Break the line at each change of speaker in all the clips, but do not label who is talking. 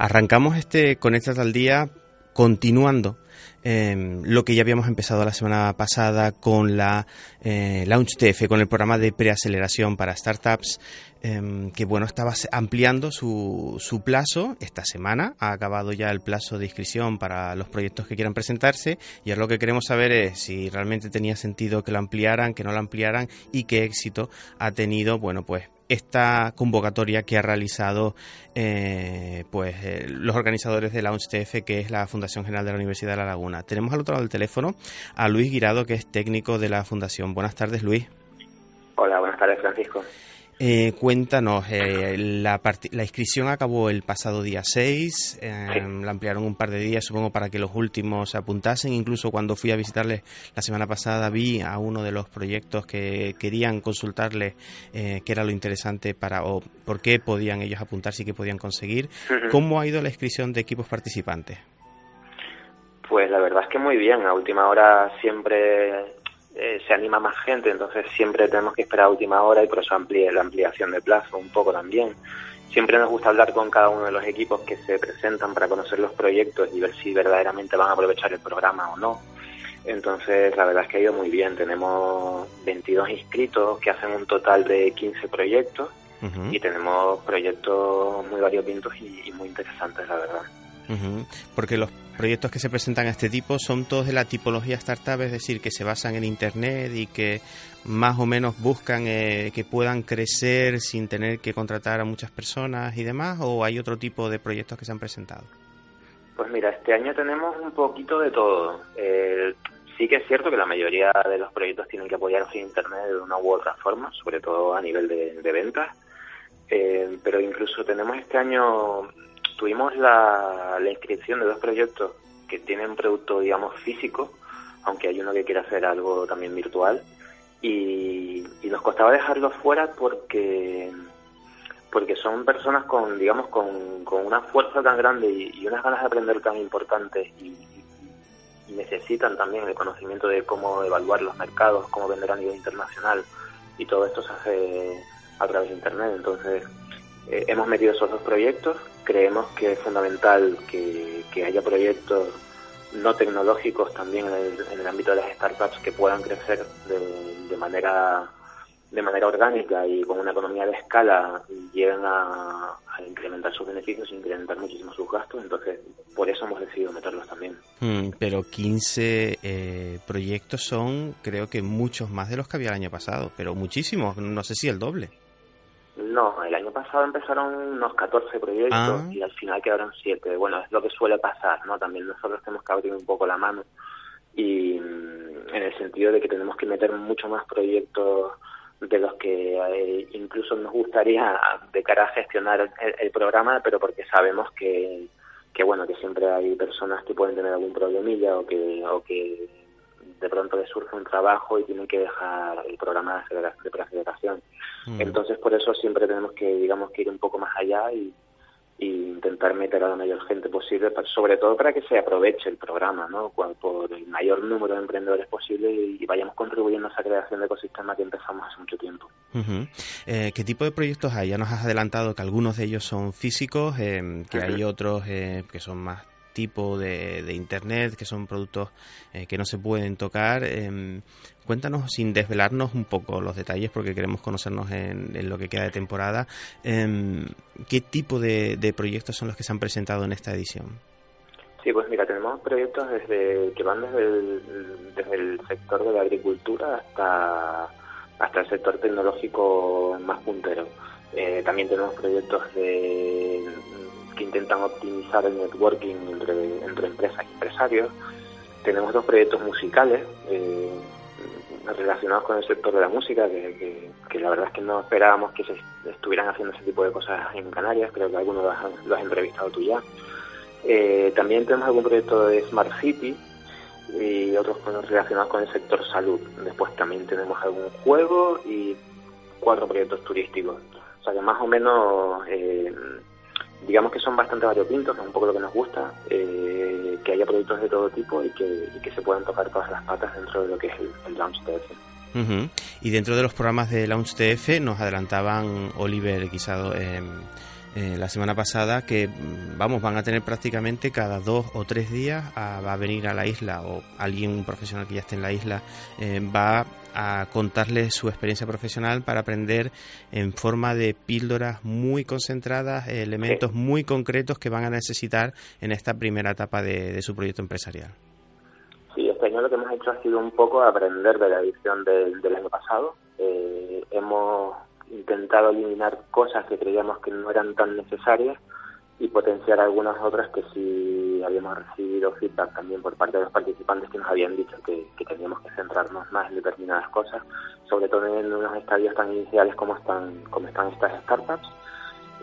Arrancamos este Conectas al Día continuando eh, lo que ya habíamos empezado la semana pasada con la eh, Launch TF, con el programa de preaceleración para startups, em, que bueno, estaba ampliando su, su plazo esta semana. Ha acabado ya el plazo de inscripción para los proyectos que quieran presentarse y ahora lo que queremos saber es si realmente tenía sentido que lo ampliaran, que no lo ampliaran y qué éxito ha tenido, bueno, pues esta convocatoria que ha realizado eh, pues eh, los organizadores de la UNCTF, que es la Fundación General de la Universidad de La Laguna. Tenemos al otro lado del teléfono a Luis Guirado, que es técnico de la Fundación. Buenas tardes, Luis.
Hola, buenas tardes, Francisco.
Eh, cuéntanos, eh, la, la, inscripción acabó el pasado día 6, eh, la ampliaron un par de días, supongo, para que los últimos se apuntasen. Incluso cuando fui a visitarles la semana pasada vi a uno de los proyectos que querían consultarles qué era lo interesante para o por qué podían ellos apuntarse y qué podían conseguir. ¿Cómo ha ido la inscripción de equipos participantes?
Pues la verdad es que muy bien. A última hora siempre eh, se anima más gente, entonces siempre tenemos que esperar a última hora y por eso amplíe la ampliación de plazo un poco también. Siempre nos gusta hablar con cada uno de los equipos que se presentan para conocer los proyectos y ver si verdaderamente van a aprovechar el programa o no. Entonces, la verdad es que ha ido muy bien. Tenemos 22 inscritos que hacen un total de 15 proyectos y tenemos proyectos muy variopintos y, y muy interesantes, la verdad.
Porque los proyectos que se presentan a este tipo son todos de la tipología startup, es decir, que se basan en Internet y que más o menos buscan eh, que puedan crecer sin tener que contratar a muchas personas y demás, o hay otro tipo de proyectos que se han presentado.
Pues mira, este año tenemos un poquito de todo. Eh, sí que es cierto que la mayoría de los proyectos tienen que apoyarse en Internet de una u otra forma, sobre todo a nivel de, ventas. Eh, pero incluso tenemos este año tuvimos la, inscripción de dos proyectos que tienen producto, digamos, físico, aunque hay uno que quiere hacer algo también virtual, y, nos costaba dejarlos fuera porque porque son personas con, digamos, con, una fuerza tan grande y, unas ganas de aprender tan importantes y, necesitan también el conocimiento de cómo evaluar los mercados, cómo vender a nivel internacional y todo esto se hace a través de Internet. Entonces, eh, hemos metido esos dos proyectos. Creemos que es fundamental que, haya proyectos no tecnológicos también en el, ámbito de las startups que puedan crecer de, manera de manera orgánica y con una economía de escala lleguen a, incrementar sus beneficios incrementar muchísimo sus gastos. Entonces, por eso hemos decidido meterlos también.
Hmm, pero 15 eh, proyectos son, creo que muchos más de los que había el año pasado, pero muchísimos, no sé si el doble.
No, el año pasado empezaron unos 14 proyectos ah. y al final quedaron 7. Bueno, es lo que suele pasar, ¿no? También nosotros tenemos que abrir un poco la mano y mm, en el sentido de que tenemos que meter mucho más proyectos de los que eh, incluso nos gustaría de cara a gestionar el, programa, pero porque sabemos que, que bueno que siempre hay personas que pueden tener algún problemilla o que o que de pronto le surge un trabajo y tienen que dejar el programa de, preaceleración. Mm. Entonces, por eso siempre tenemos que, digamos, que ir un poco más allá y, intentar meter a la mayor gente posible, sobre todo para que se aproveche el programa, ¿no? Por el mayor número de emprendedores posible y, vayamos contribuyendo a esa creación de ecosistema que empezamos hace mucho tiempo.
Eh, ¿Qué tipo de proyectos hay? Ya nos has adelantado que algunos de ellos son físicos, eh, que hay otros eh, que son más tipo de, de Internet, que son productos eh, que no se pueden tocar. Em, cuéntanos, sin desvelarnos un poco los detalles, porque queremos conocernos en, lo que queda de temporada, em, ¿qué tipo de, proyectos son los que se han presentado en esta edición?
Sí, pues mira, tenemos proyectos desde que van desde el, desde el sector de la agricultura hasta, hasta el sector tecnológico más puntero. Eh, también tenemos proyectos de intentan optimizar el networking entre, empresas y empresarios. Tenemos dos proyectos musicales eh, relacionados con el sector de la música, que, la verdad es que no esperábamos que se estuvieran haciendo ese tipo de cosas en Canarias, creo que algunos has, has entrevistado tú ya. Eh, también tenemos algún proyecto de Smart City y otros relacionados con el sector salud. Después también tenemos algún juego y cuatro proyectos turísticos. O sea que más o menos eh, digamos que son bastante variopintos, que es un poco lo que nos gusta, eh, que haya proyectos de todo tipo y que, se puedan tocar todas las patas dentro de lo que es el, el Launch TF.
Y dentro de los programas de Launch TF nos adelantaban Oliver Guisado eh, eh, la semana pasada que mm, vamos van a tener prácticamente cada dos o tres días a, va a venir a la isla o alguien un profesional que ya esté en la isla eh, va a contarles su experiencia profesional para aprender en forma de píldoras muy concentradas, elementos muy concretos que van a necesitar en esta primera etapa de, su proyecto empresarial.
Sí, este año lo que hemos hecho ha sido un poco aprender de la edición del, año pasado. Eh, hemos intentado eliminar cosas que creíamos que no eran tan necesarias y potenciar algunas otras que sí habíamos recibido feedback también por parte de los participantes que nos habían dicho que, teníamos que centrarnos más en determinadas cosas, sobre todo en unos estadios tan iniciales como están, como están estas startups.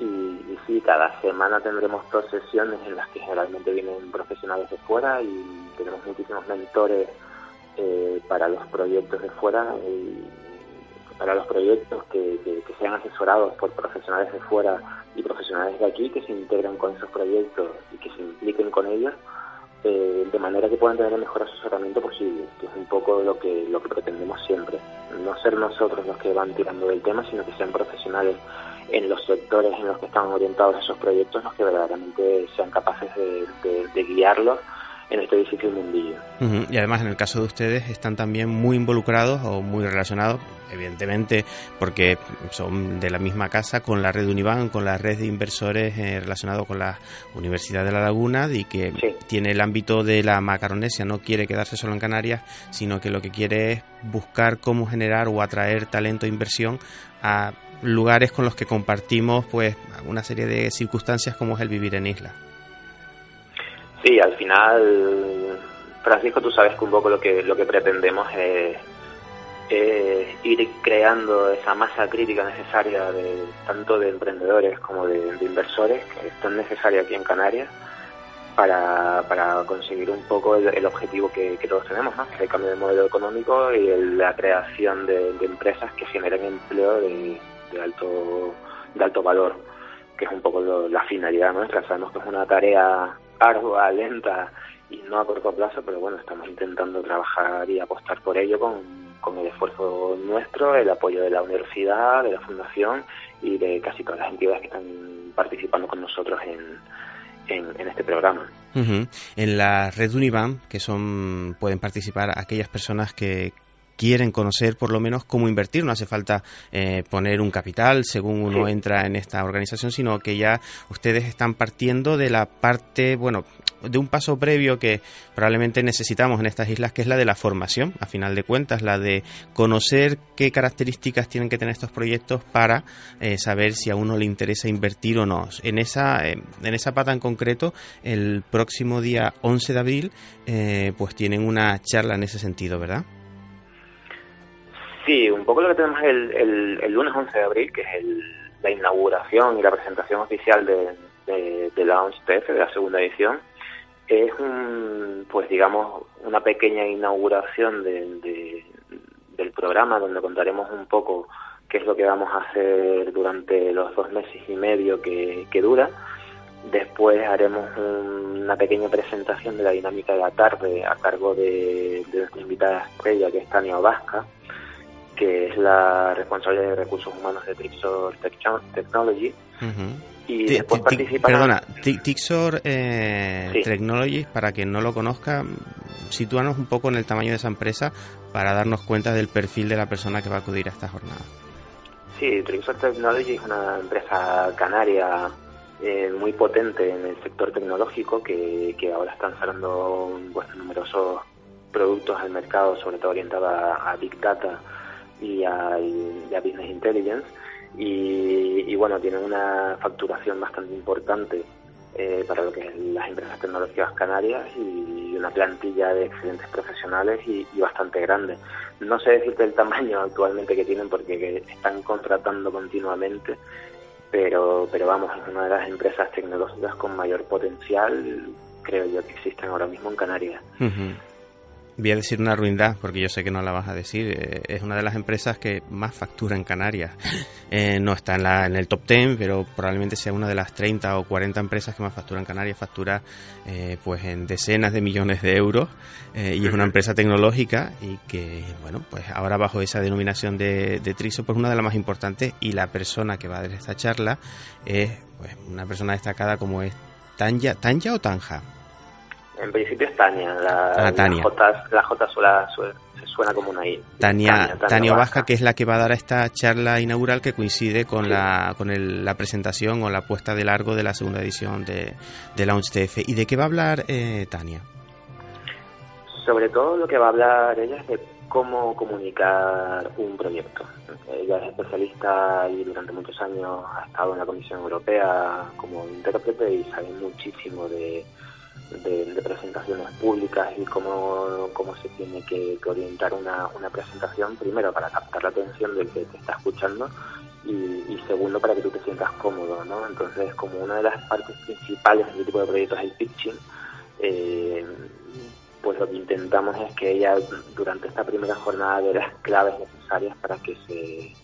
Y, y sí, cada semana tendremos dos sesiones en las que generalmente vienen profesionales de fuera y tenemos muchísimos mentores eh, para los proyectos de fuera y para los proyectos que, sean asesorados por profesionales de fuera y profesionales de aquí que se integren con esos proyectos y que se impliquen con ellos eh, de manera que puedan tener el mejor asesoramiento posible, que es un poco lo que, lo que pretendemos siempre. No ser nosotros los que van tirando del tema, sino que sean profesionales en los sectores en los que están orientados esos proyectos los que verdaderamente sean capaces de, de guiarlos en este difícil mundillo.
Y además en el caso de ustedes están también muy involucrados o muy relacionados, evidentemente porque son de la misma casa con la red Univan, con la red de inversores eh, relacionados con la Universidad de La Laguna y que tiene el ámbito de la macaronesia, no quiere quedarse solo en Canarias, sino que lo que quiere es buscar cómo generar o atraer talento e inversión a lugares con los que compartimos pues una serie de circunstancias como es el vivir en isla.
Sí, al final, Francisco, tú sabes que un poco lo que, lo que pretendemos es, ir creando esa masa crítica necesaria de tanto de emprendedores como de, inversores que están necesarias aquí en Canarias para, para conseguir un poco el, objetivo que, todos tenemos, ¿no? que es el cambio de modelo económico y la creación de, empresas que generen empleo de, alto de alto valor, que es un poco la finalidad nuestra. Sabemos que es una tarea ardua, lenta y no a corto plazo, pero bueno, estamos intentando trabajar y apostar por ello con, el esfuerzo nuestro, el apoyo de la universidad, de la fundación y de casi todas las entidades que están participando con nosotros en, en, este programa.
En la red Univam, que son pueden participar aquellas personas que, quieren conocer por lo menos cómo invertir. No hace falta eh, poner un capital según uno entra en esta organización, sino que ya ustedes están partiendo de la parte, bueno, de un paso previo que probablemente necesitamos en estas islas, que es la de la formación, a final de cuentas, la de conocer qué características tienen que tener estos proyectos para eh, saber si a uno le interesa invertir o no. En esa, eh, en esa pata en concreto, el próximo día 11 de abril, pues tienen una charla en ese sentido, ¿verdad?
Sí, un poco lo que tenemos el, el, lunes 11 de abril, que es la inauguración y la presentación oficial de, de, la TF, de la segunda edición, es un, pues digamos, una pequeña inauguración de, del programa donde contaremos un poco qué es lo que vamos a hacer durante los dos meses y medio que, dura. Después haremos una pequeña presentación de la dinámica de la tarde a cargo de, de nuestra invitada estrella, que es Tania Obasca, que es la responsable de recursos humanos de Tixor Technology. Y después
Perdona, Tixor eh, Technology, para quien no lo conozca, sitúanos un poco en el tamaño de esa empresa para darnos cuenta del perfil de la persona que va a acudir a esta jornada.
Sí, Tixor Technology es una empresa canaria eh, muy potente en el sector tecnológico que, que ahora están sacando pues, numerosos productos al mercado, sobre todo orientados a Big Data y a, Business Intelligence. Y, bueno, tienen una facturación bastante importante eh, para lo que es las empresas tecnológicas canarias y una plantilla de excelentes profesionales y, bastante grande. No sé decirte el tamaño actualmente que tienen porque están contratando continuamente, pero, pero vamos, es una de las empresas tecnológicas con mayor potencial, creo yo, que existen ahora mismo en Canarias.
Voy a decir una ruindad, porque yo sé que no la vas a decir. Eh, es una de las empresas que más factura en Canarias. Eh, no está en, la, en el top 10, pero probablemente sea una de las 30 o 40 empresas que más factura en Canarias. Factura eh, pues en decenas de millones de euros y es una empresa tecnológica y que, bueno, pues ahora bajo esa denominación de, de Triso, pues una de las más importantes y la persona que va a dar esta charla es pues una persona destacada como es Tanya, ¿Tanya o Tanja?
En principio es Tania. La,
ah, Tania.
La J, se suena como una I.
Tania, Tania, Vasca, que es la que va a dar esta charla inaugural que coincide con la con la presentación o la puesta de largo de la segunda edición de, de Launch TF. ¿Y de qué va a hablar eh, Tania?
Sobre todo lo que va a hablar ella es de cómo comunicar un proyecto. Ella es especialista y durante muchos años ha estado en la Comisión Europea como intérprete y sabe muchísimo de de, presentaciones públicas y cómo, cómo se tiene que, orientar una, una, presentación, primero para captar la atención del que te está escuchando y, segundo para que tú te sientas cómodo, ¿no? Entonces, como una de las partes principales de este tipo de proyectos es el pitching, eh, pues lo que intentamos es que ella durante esta primera jornada dé las claves necesarias para que se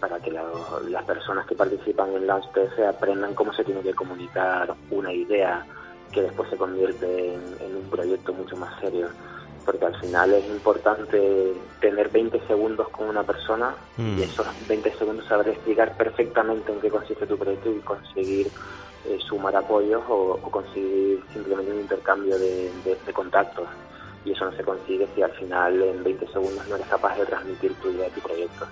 para que las personas que participan en la se aprendan cómo se tiene que comunicar una idea, que después se convierte en, un proyecto mucho más serio. Porque al final es importante tener 20 segundos con una persona y mm. esos 20 segundos saber explicar perfectamente en qué consiste tu proyecto y conseguir eh, sumar apoyos o, conseguir simplemente un intercambio de contactos y eso no se consigue si al final en 20 segundos no eres capaz de transmitir tu idea de tu proyecto.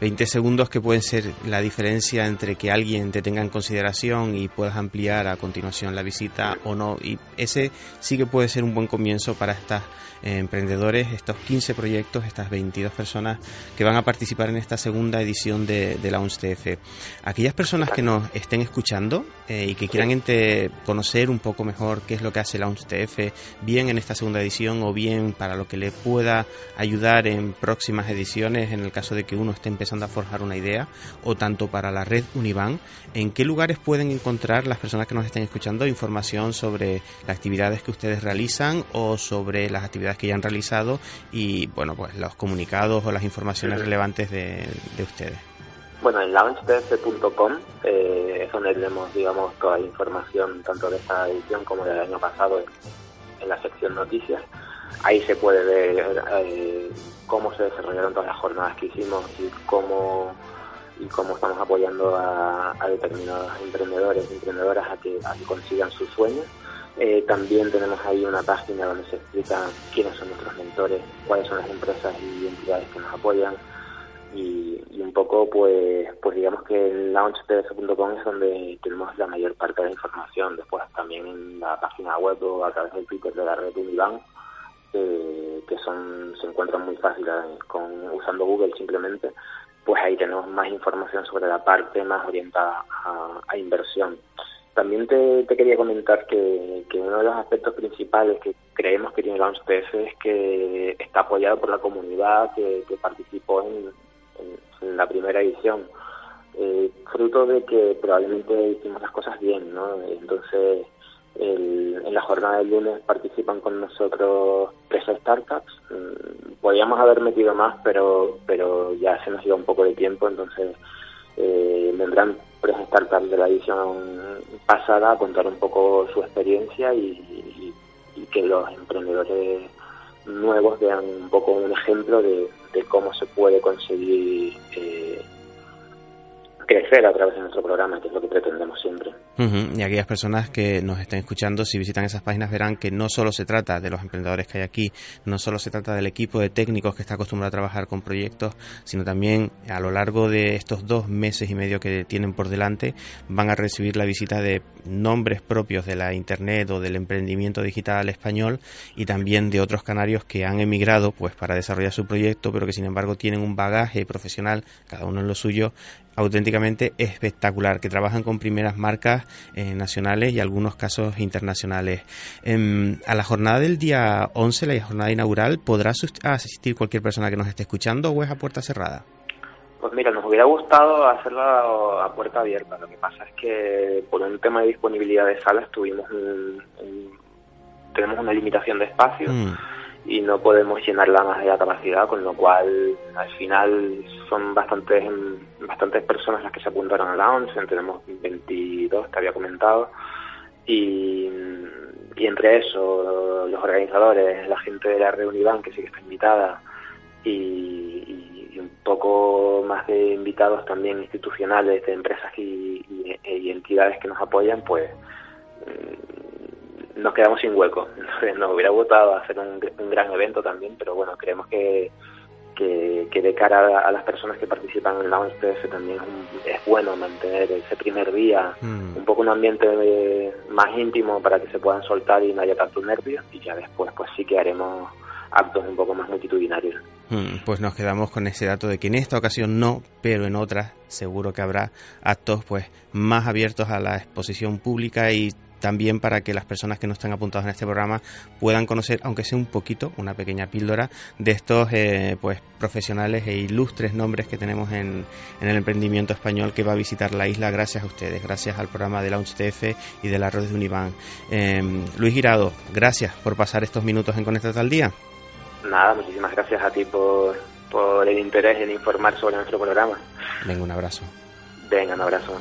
20 segundos que pueden ser la diferencia entre que alguien te tenga en consideración y puedas ampliar a continuación la visita o no. Y ese sí que puede ser un buen comienzo para estos eh, emprendedores, estos 15 proyectos, estas 22 personas que van a participar en esta segunda edición de, de la UNSTF. Aquellas personas que nos estén escuchando eh, y que quieran conocer un poco mejor qué es lo que hace la UNSTF, bien en esta segunda edición o bien para lo que le pueda ayudar en próximas ediciones en el caso de que uno esté empezando a forjar una idea o tanto para la red Univan, ¿en qué lugares pueden encontrar las personas que nos estén escuchando información sobre las actividades que ustedes realizan o sobre las actividades que ya han realizado y bueno, pues los comunicados o las informaciones relevantes de, ustedes?
Bueno, en launchtf.com eh, es donde tenemos, digamos, toda la información tanto de esta edición como del año pasado en la sección noticias. Ahí se puede ver eh, cómo se desarrollaron todas las jornadas que hicimos y cómo y cómo estamos apoyando a, determinados emprendedores y emprendedoras a que, consigan sus sueños. Eh, también tenemos ahí una página donde se explica quiénes son nuestros mentores, cuáles son las empresas y entidades que nos apoyan, y, un poco pues pues digamos que en launchpds.com es donde tenemos la mayor parte de la información. Después también en la página web o a través del Twitter de la red Unibank eh, que son se encuentran muy fáciles con usando Google simplemente pues ahí tenemos más información sobre la parte más orientada a, inversión. También te, quería comentar que, que, uno de los aspectos principales que creemos que tiene LaunchPF es que está apoyado por la comunidad que participó en, en, la primera edición, eh, fruto de que probablemente hicimos las cosas bien, ¿no? Entonces, en la jornada del lunes participan con nosotros tres startups. Mm, podíamos haber metido más, pero pero ya se nos dio un poco de tiempo, entonces eh, vendrán tres startups de la edición pasada a contar un poco su experiencia y que los emprendedores nuevos vean un poco un ejemplo de, cómo se puede conseguir eh, crecer a través de nuestro programa, que es lo que pretendemos siempre.
Y aquellas personas que nos estén escuchando, si visitan esas páginas, verán que no solo se trata de los emprendedores que hay aquí, no solo se trata del equipo de técnicos que está acostumbrado a trabajar con proyectos, sino también a lo largo de estos dos meses y medio que tienen por delante, van a recibir la visita de nombres propios de la Internet o del emprendimiento digital español y también de otros canarios que han emigrado pues para desarrollar su proyecto, pero que sin embargo tienen un bagaje profesional, cada uno en lo suyo, auténticamente espectacular, que trabajan con primeras marcas eh, nacionales y algunos casos internacionales. Em, a la jornada del día 11, la jornada inaugural, ¿podrá asistir cualquier persona que nos esté escuchando o es a puerta cerrada?
Pues mira, nos hubiera gustado hacerla a puerta abierta. Lo que pasa es que por un tema de disponibilidad de salas tuvimos tenemos una limitación de espacio. Mm y no podemos llenarla más de la capacidad, con lo cual al final son bastantes bastantes personas las que se apuntaron a la tenemos 22, te había comentado, y, y entre eso, los organizadores, la gente de la Reunivan que sí que está invitada, y, un poco más de invitados también institucionales, de empresas y, y entidades que nos apoyan, pues nos quedamos sin hueco. Nos hubiera gustado hacer un, gran evento también, pero bueno, creemos que, que, de cara a, las personas que participan en la ONCE también es, bueno mantener ese primer día mm. un poco un ambiente más íntimo para que se puedan soltar y no haya tanto nervios y ya después pues sí que haremos actos un poco más multitudinarios.
Mm, pues nos quedamos con ese dato de que en esta ocasión no, pero en otras seguro que habrá actos pues más abiertos a la exposición pública y también para que las personas que no están apuntadas en este programa puedan conocer, aunque sea un poquito, una pequeña píldora de estos eh, pues profesionales e ilustres nombres que tenemos en, el emprendimiento español que va a visitar la isla gracias a ustedes, gracias al programa de Launch TF y de la red de Univán. Em, Luis Girado, gracias por pasar estos minutos en Conectate al Día.
Nada, muchísimas gracias a ti por, por el interés en informar sobre nuestro programa.
Venga, un abrazo.
Venga, un abrazo.